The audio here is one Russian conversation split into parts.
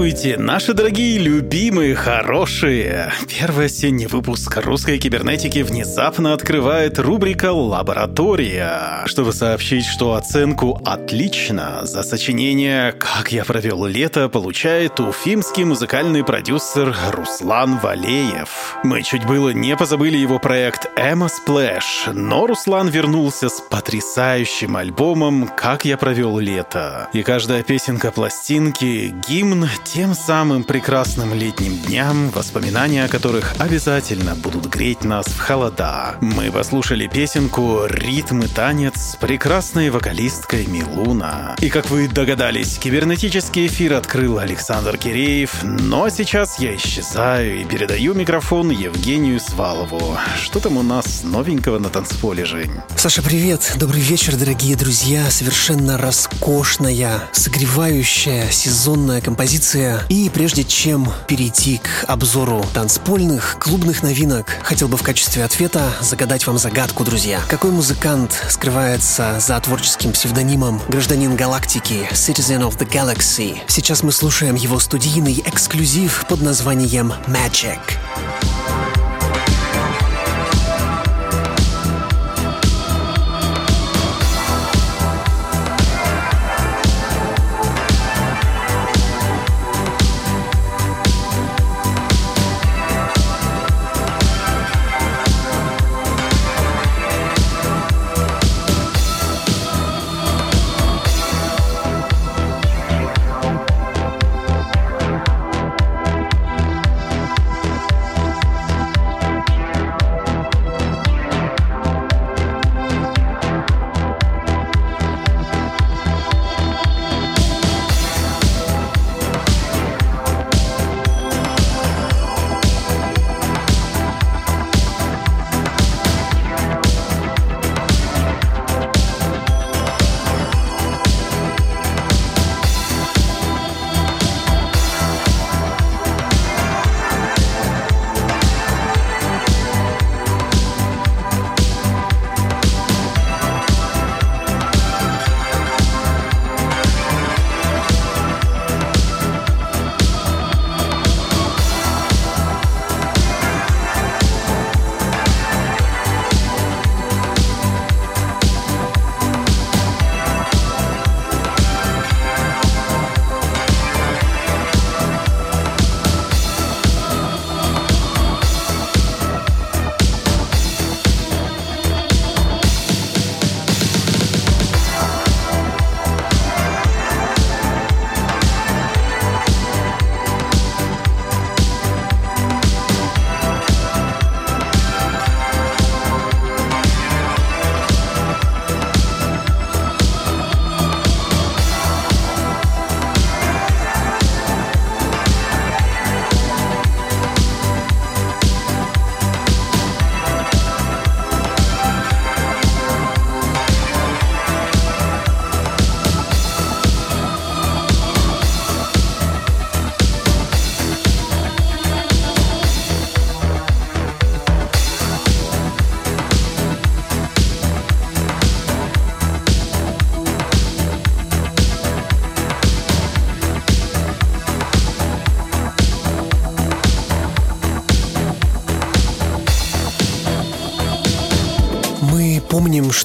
Здравствуйте, наши дорогие, любимые, хорошие! Первый осенний выпуск русской кибернетики внезапно открывает рубрика «Лаборатория», чтобы сообщить, что оценку «Отлично» за сочинение «Как я провел лето» получает уфимский музыкальный продюсер Руслан Валеев. Мы чуть было не позабыли его проект «Эмма Сплэш», но Руслан вернулся с потрясающим альбомом «Как я провел лето». И каждая песенка пластинки — гимн тем самым прекрасным летним дням, воспоминания о которых обязательно будут греть нас в холода. Мы послушали песенку «Ритм и танец» с прекрасной вокалисткой Милуна. И как вы догадались, кибернетический эфир открыл Александр Киреев, но сейчас я исчезаю и передаю микрофон Евгению Свалову. Что там у нас новенького на танцполе, Жень? Саша, привет! Добрый вечер, дорогие друзья! Совершенно роскошная, согревающая сезонная композиция и прежде чем перейти к обзору танцпольных, клубных новинок, хотел бы в качестве ответа загадать вам загадку, друзья. Какой музыкант скрывается за творческим псевдонимом гражданин галактики Citizen of the Galaxy? Сейчас мы слушаем его студийный эксклюзив под названием Magic.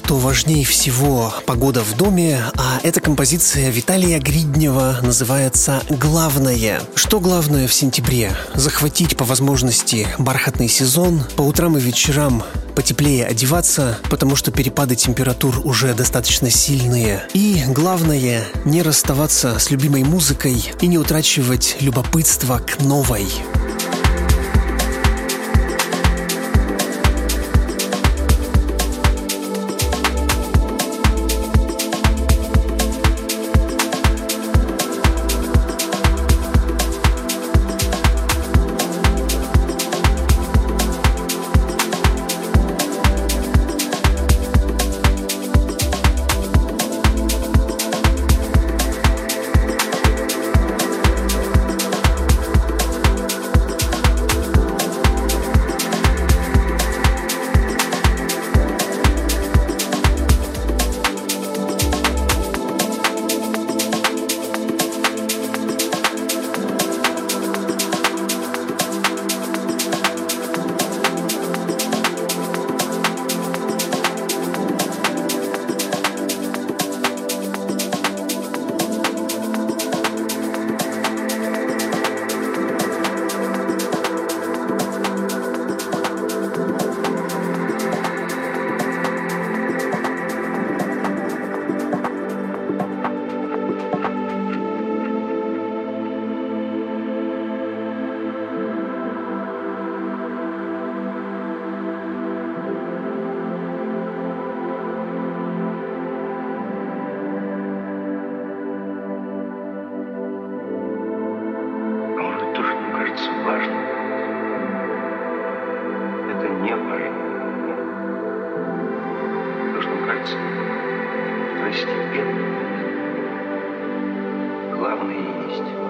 Что важнее всего погода в доме, а эта композиция Виталия Гриднева называется «Главное». Что главное в сентябре? Захватить по возможности бархатный сезон, по утрам и вечерам потеплее одеваться, потому что перепады температур уже достаточно сильные. И главное, не расставаться с любимой музыкой и не утрачивать любопытство к новой. Постепенно. Главное есть.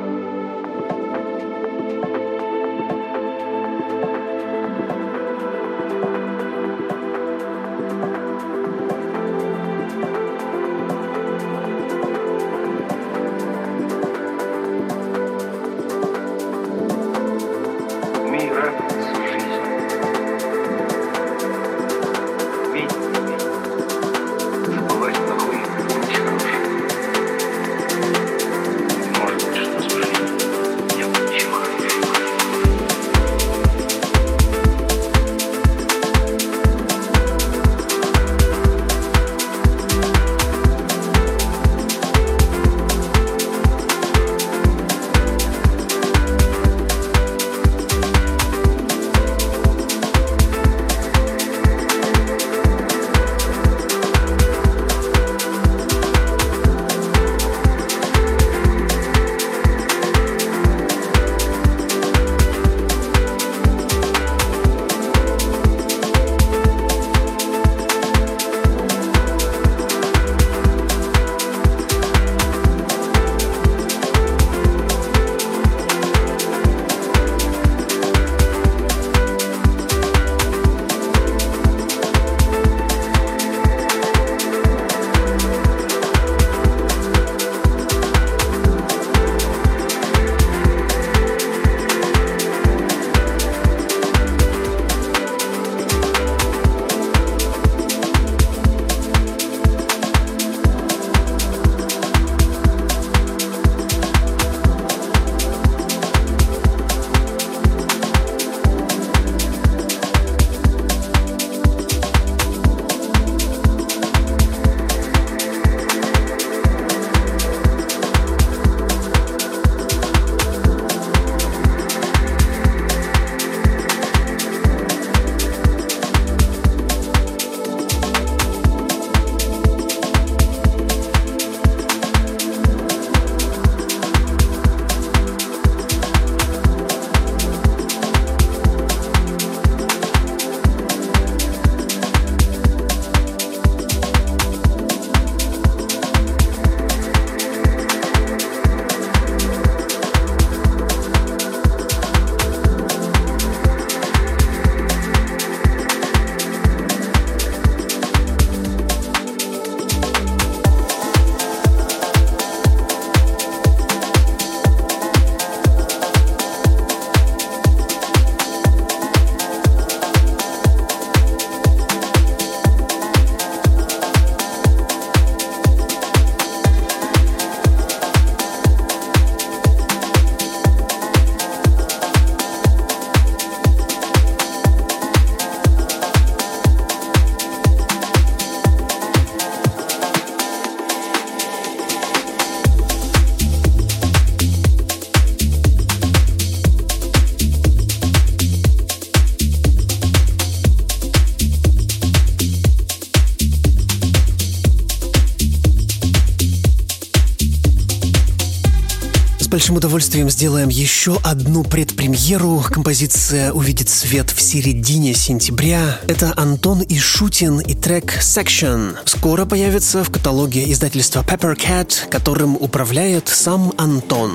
Большим удовольствием сделаем еще одну предпремьеру. Композиция увидит свет в середине сентября. Это Антон и Шутин и трек Section. Скоро появится в каталоге издательства Pepper Cat, которым управляет сам Антон.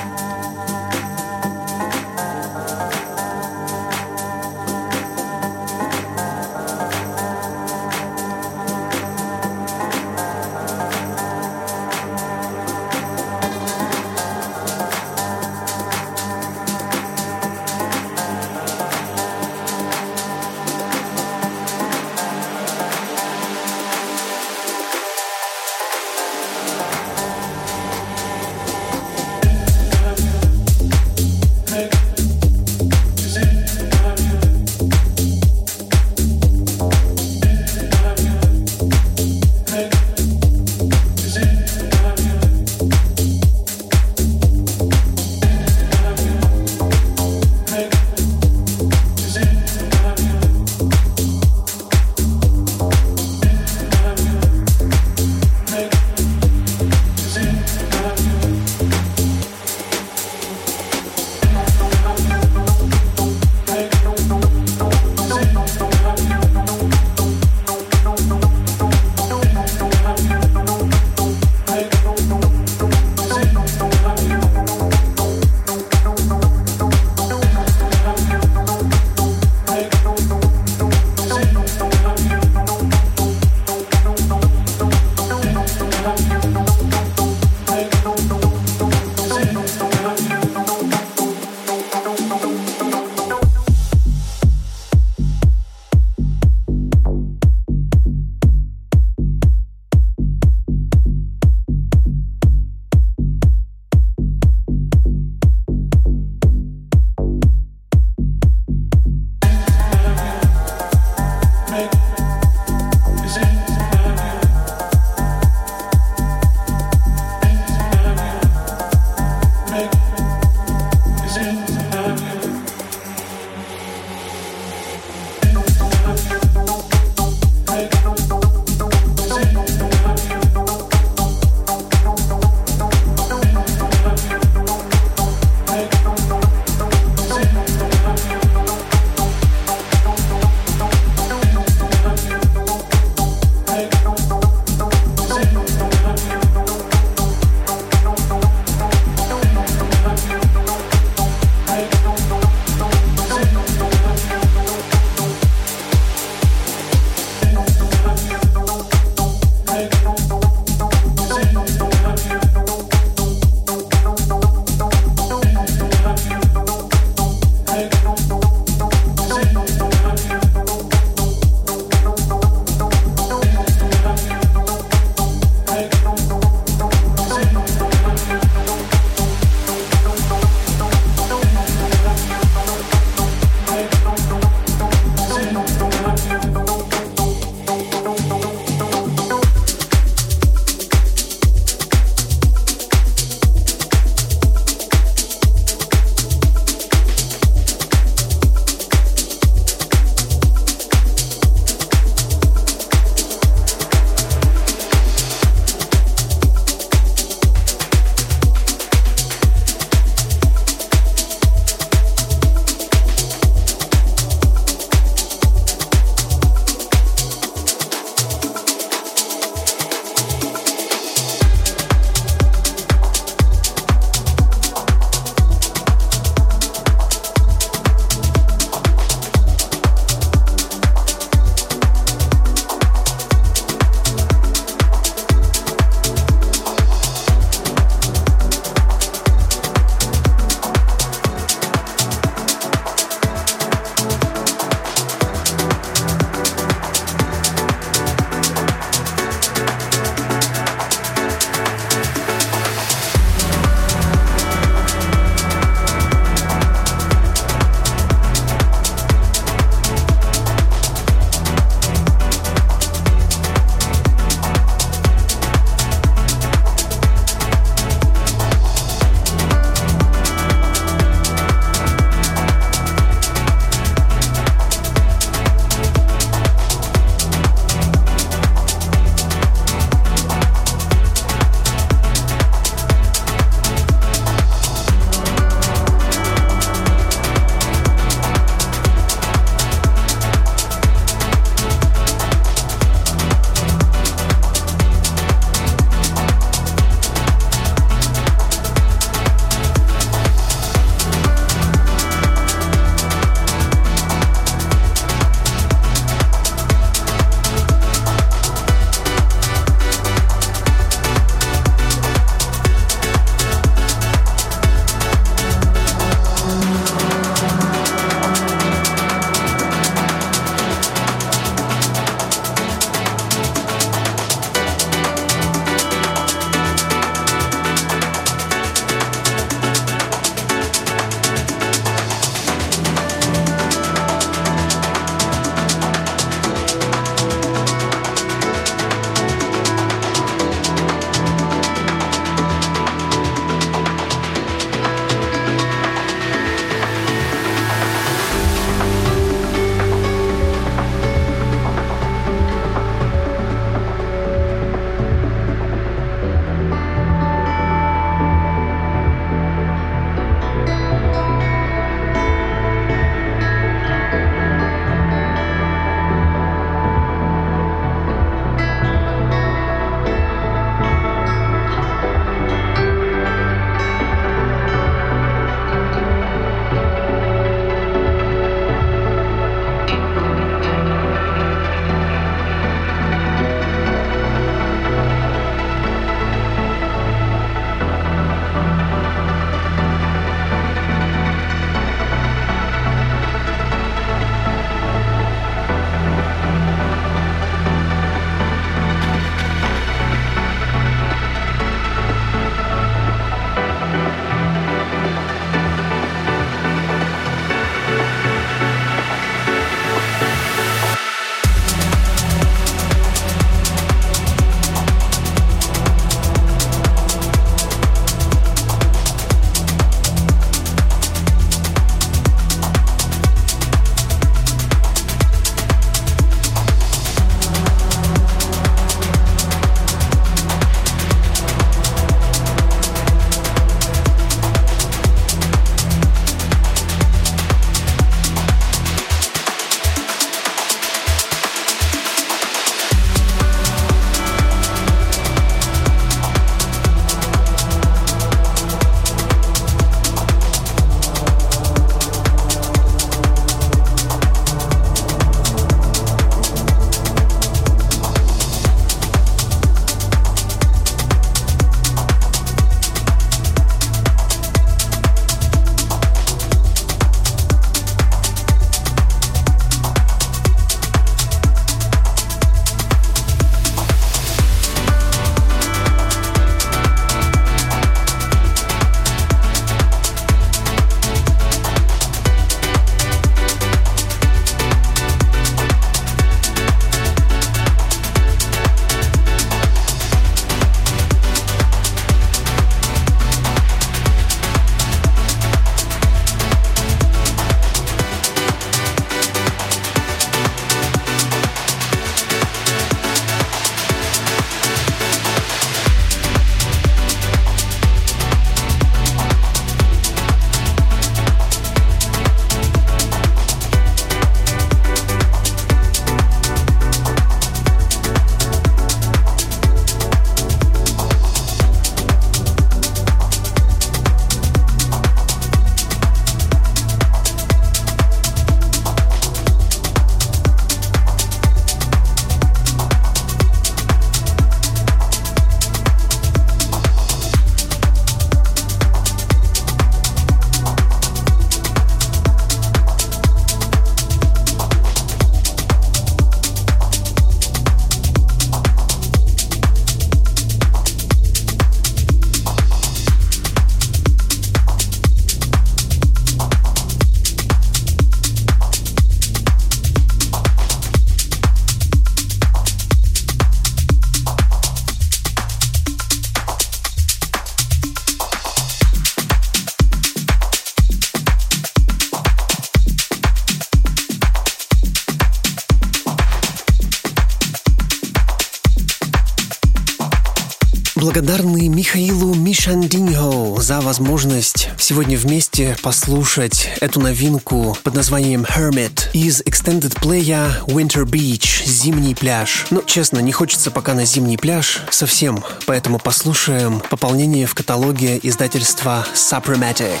Благодарны Михаилу Мишандиньо за возможность сегодня вместе послушать эту новинку под названием Hermit из Extended Play Winter Beach, зимний пляж. Но, честно, не хочется пока на зимний пляж совсем, поэтому послушаем пополнение в каталоге издательства Suprematic.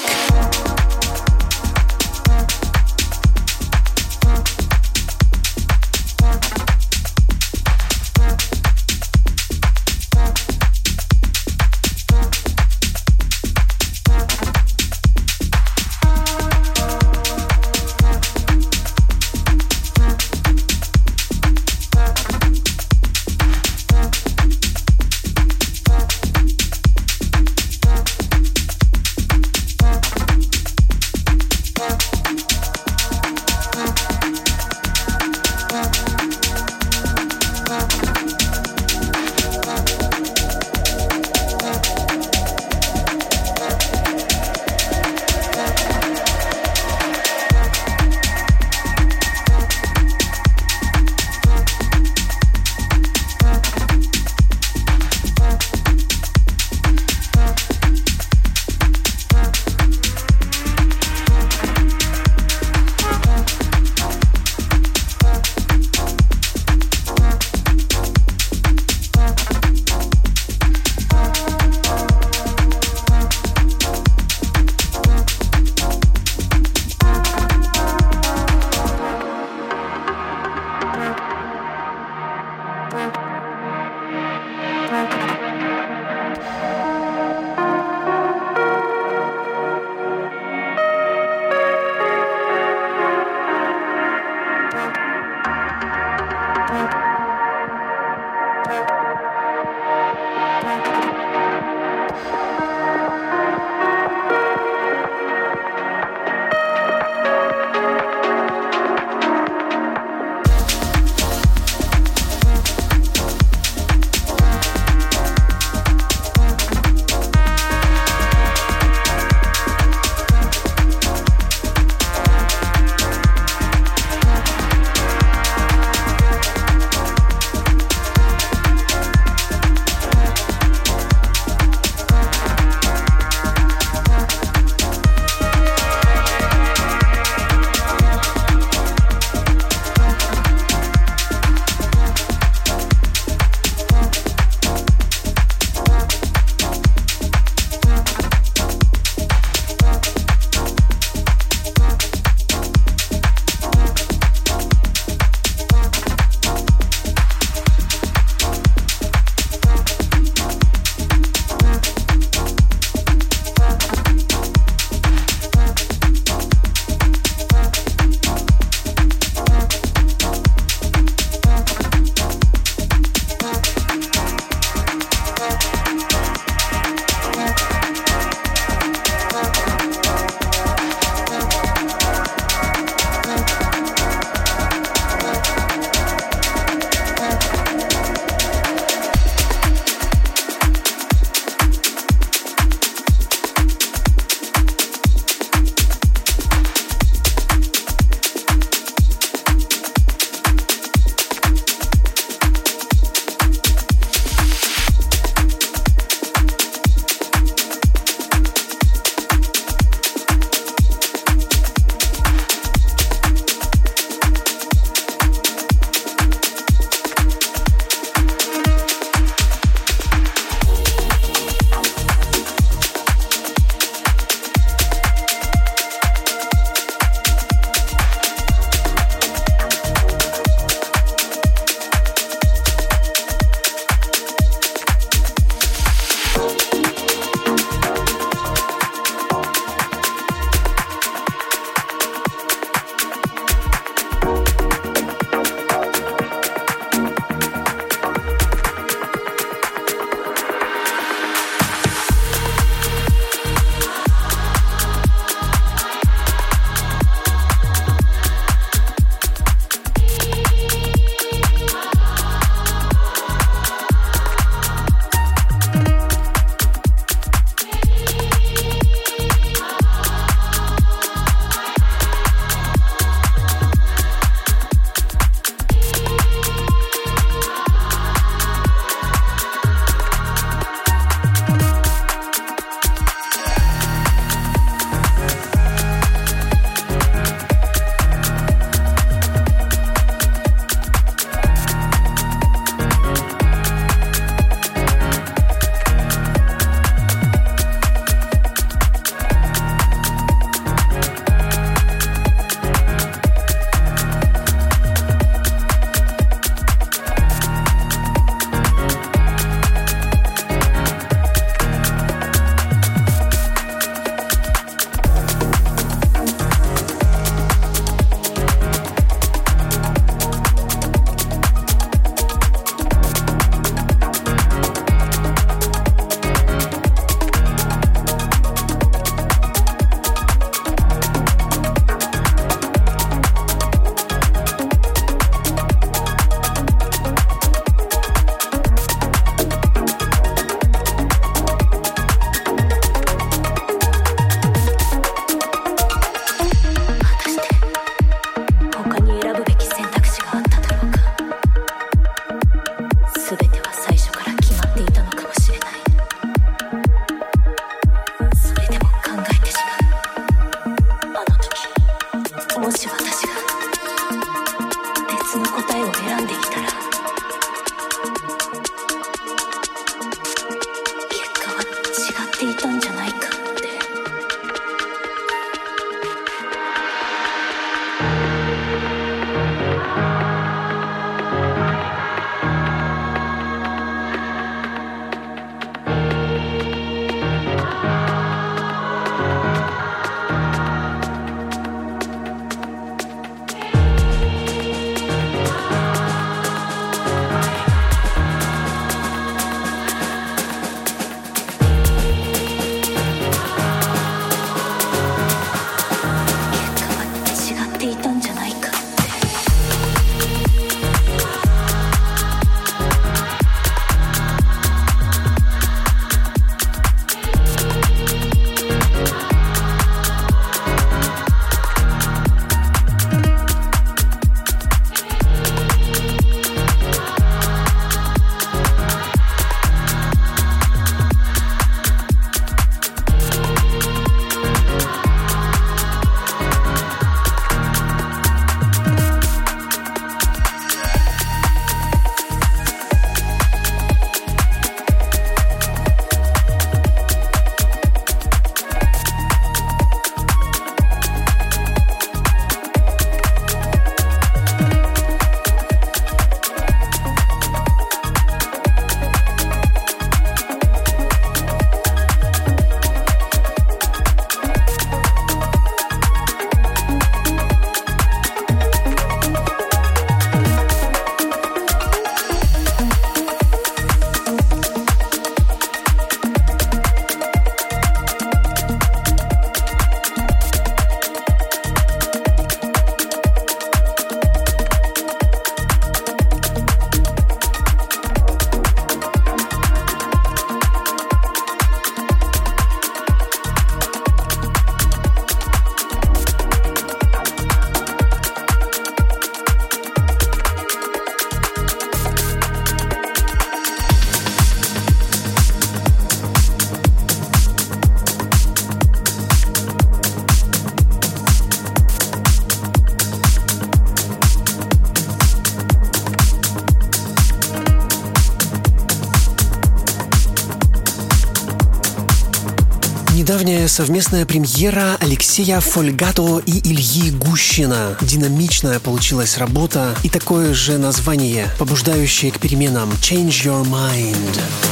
Совместная премьера Алексея Фольгато и Ильи Гущина. Динамичная получилась работа и такое же название, побуждающее к переменам «Change Your Mind».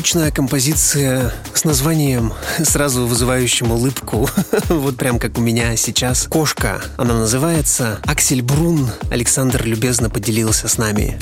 Необычная композиция с названием, сразу вызывающим улыбку, вот прям как у меня сейчас. «Кошка». Она называется. Аксель Брун Александр любезно поделился с нами.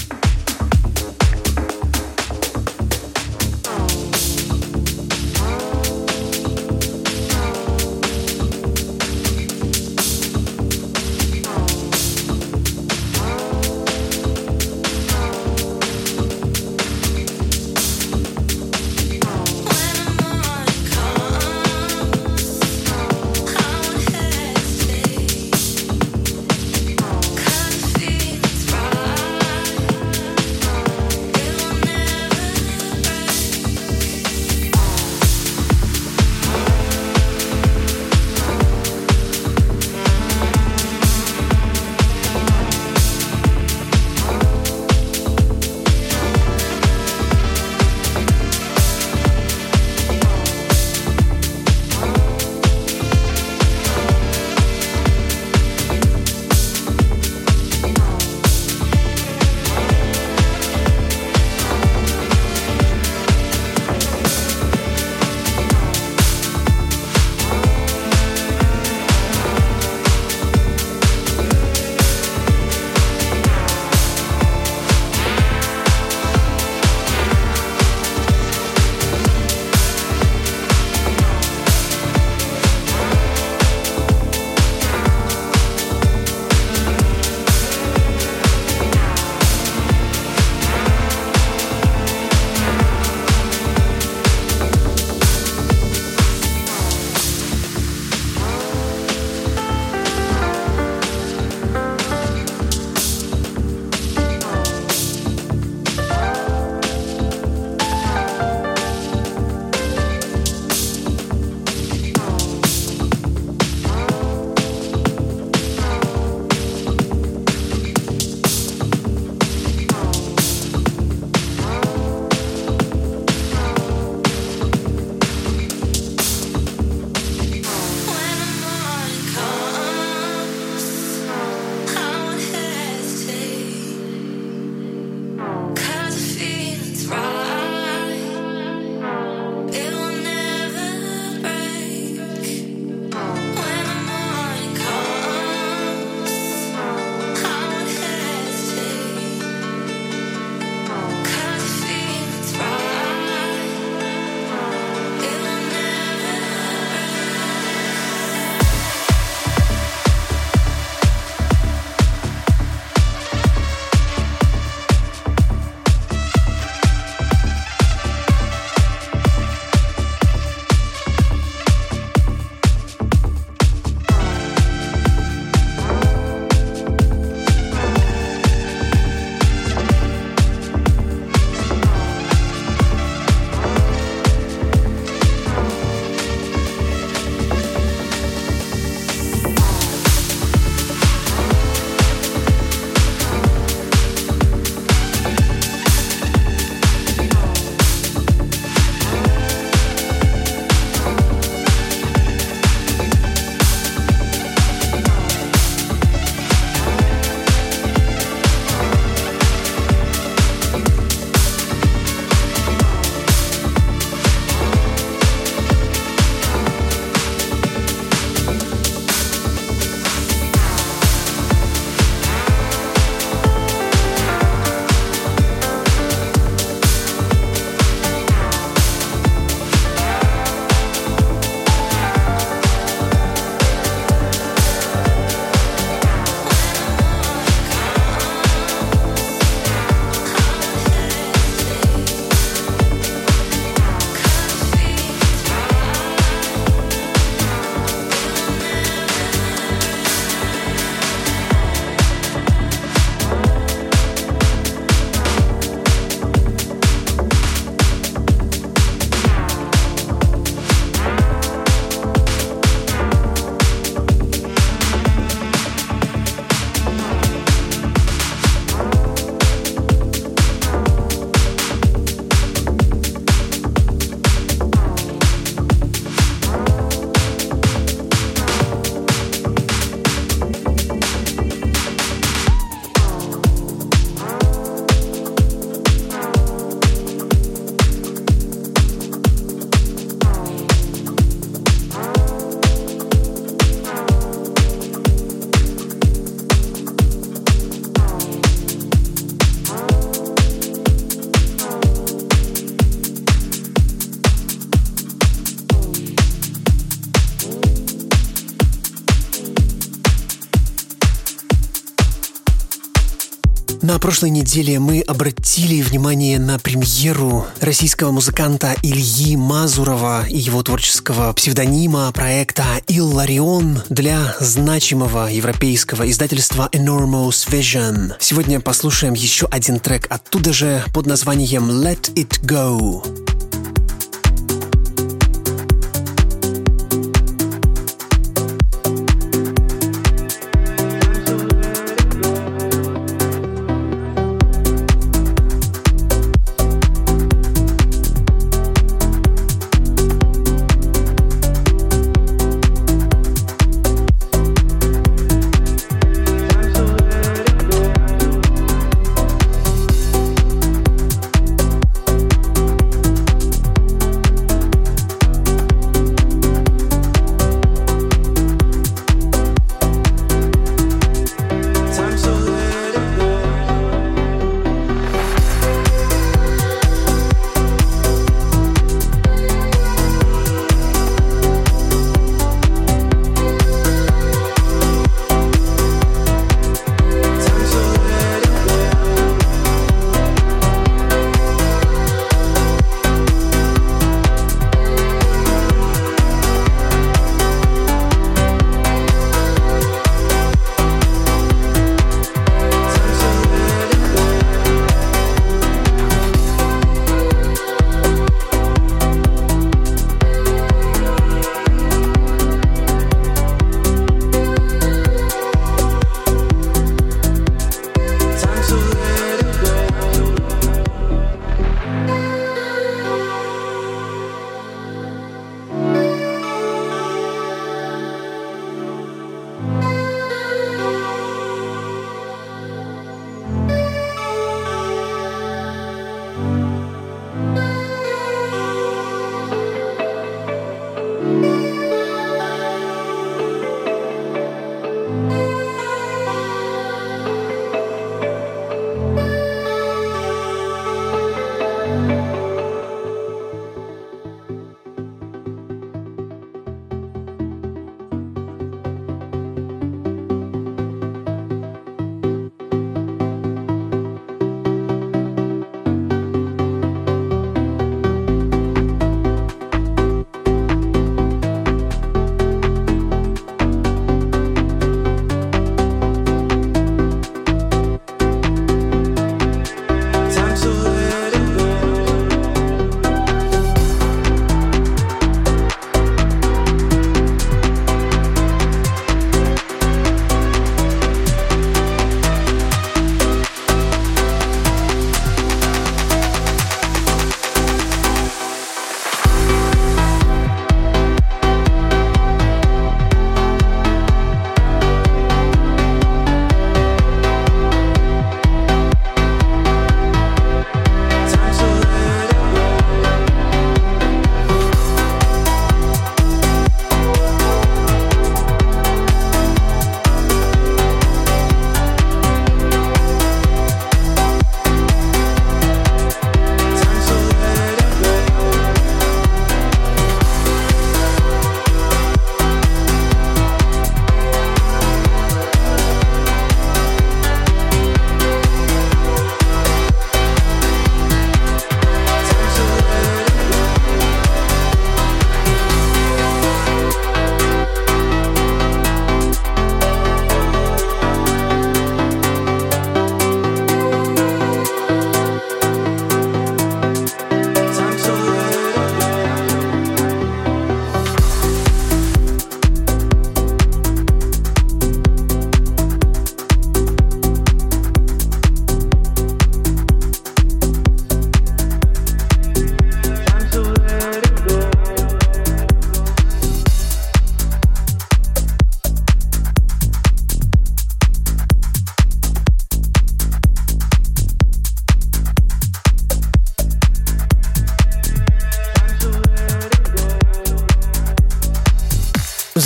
Прошлой неделе мы обратили внимание на премьеру российского музыканта Ильи Мазурова и его творческого псевдонима проекта «Илларион» для значимого европейского издательства Enormous Vision. Сегодня послушаем еще один трек оттуда же под названием «Let It Go».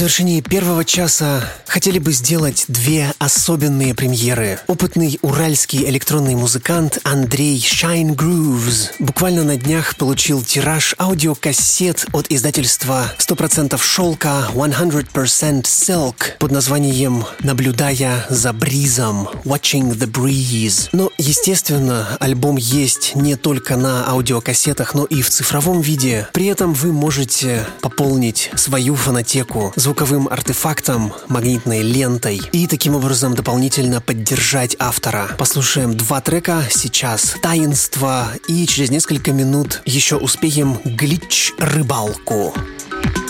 Завершении первого часа хотели бы сделать две особенные премьеры. Опытный уральский электронный музыкант Андрей Shine Grooves буквально на днях получил тираж аудиокассет от издательства 100% шелка 100% Silk под названием «Наблюдая за бризом» Watching the Breeze. Но, естественно, альбом есть не только на аудиокассетах, но и в цифровом виде. При этом вы можете пополнить свою фонотеку звуковым артефактом, магнитной лентой и таким образом дополнительно поддержать автора. Послушаем два трека сейчас «Таинство» и через несколько минут еще успеем «Глич-рыбалку». Безусловно,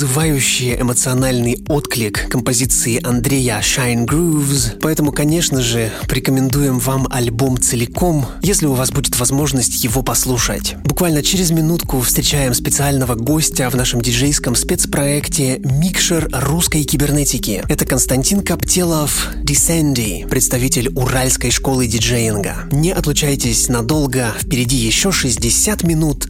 вызывающий эмоциональный отклик композиции Андрея Shine Grooves, поэтому, конечно же, рекомендуем вам альбом целиком, если у вас будет возможность его послушать. Буквально через минутку встречаем специального гостя в нашем диджейском спецпроекте «Микшер русской кибернетики». Это Константин Коптелов, Descendi, представитель Уральской школы диджеинга. Не отлучайтесь надолго, впереди еще 60 минут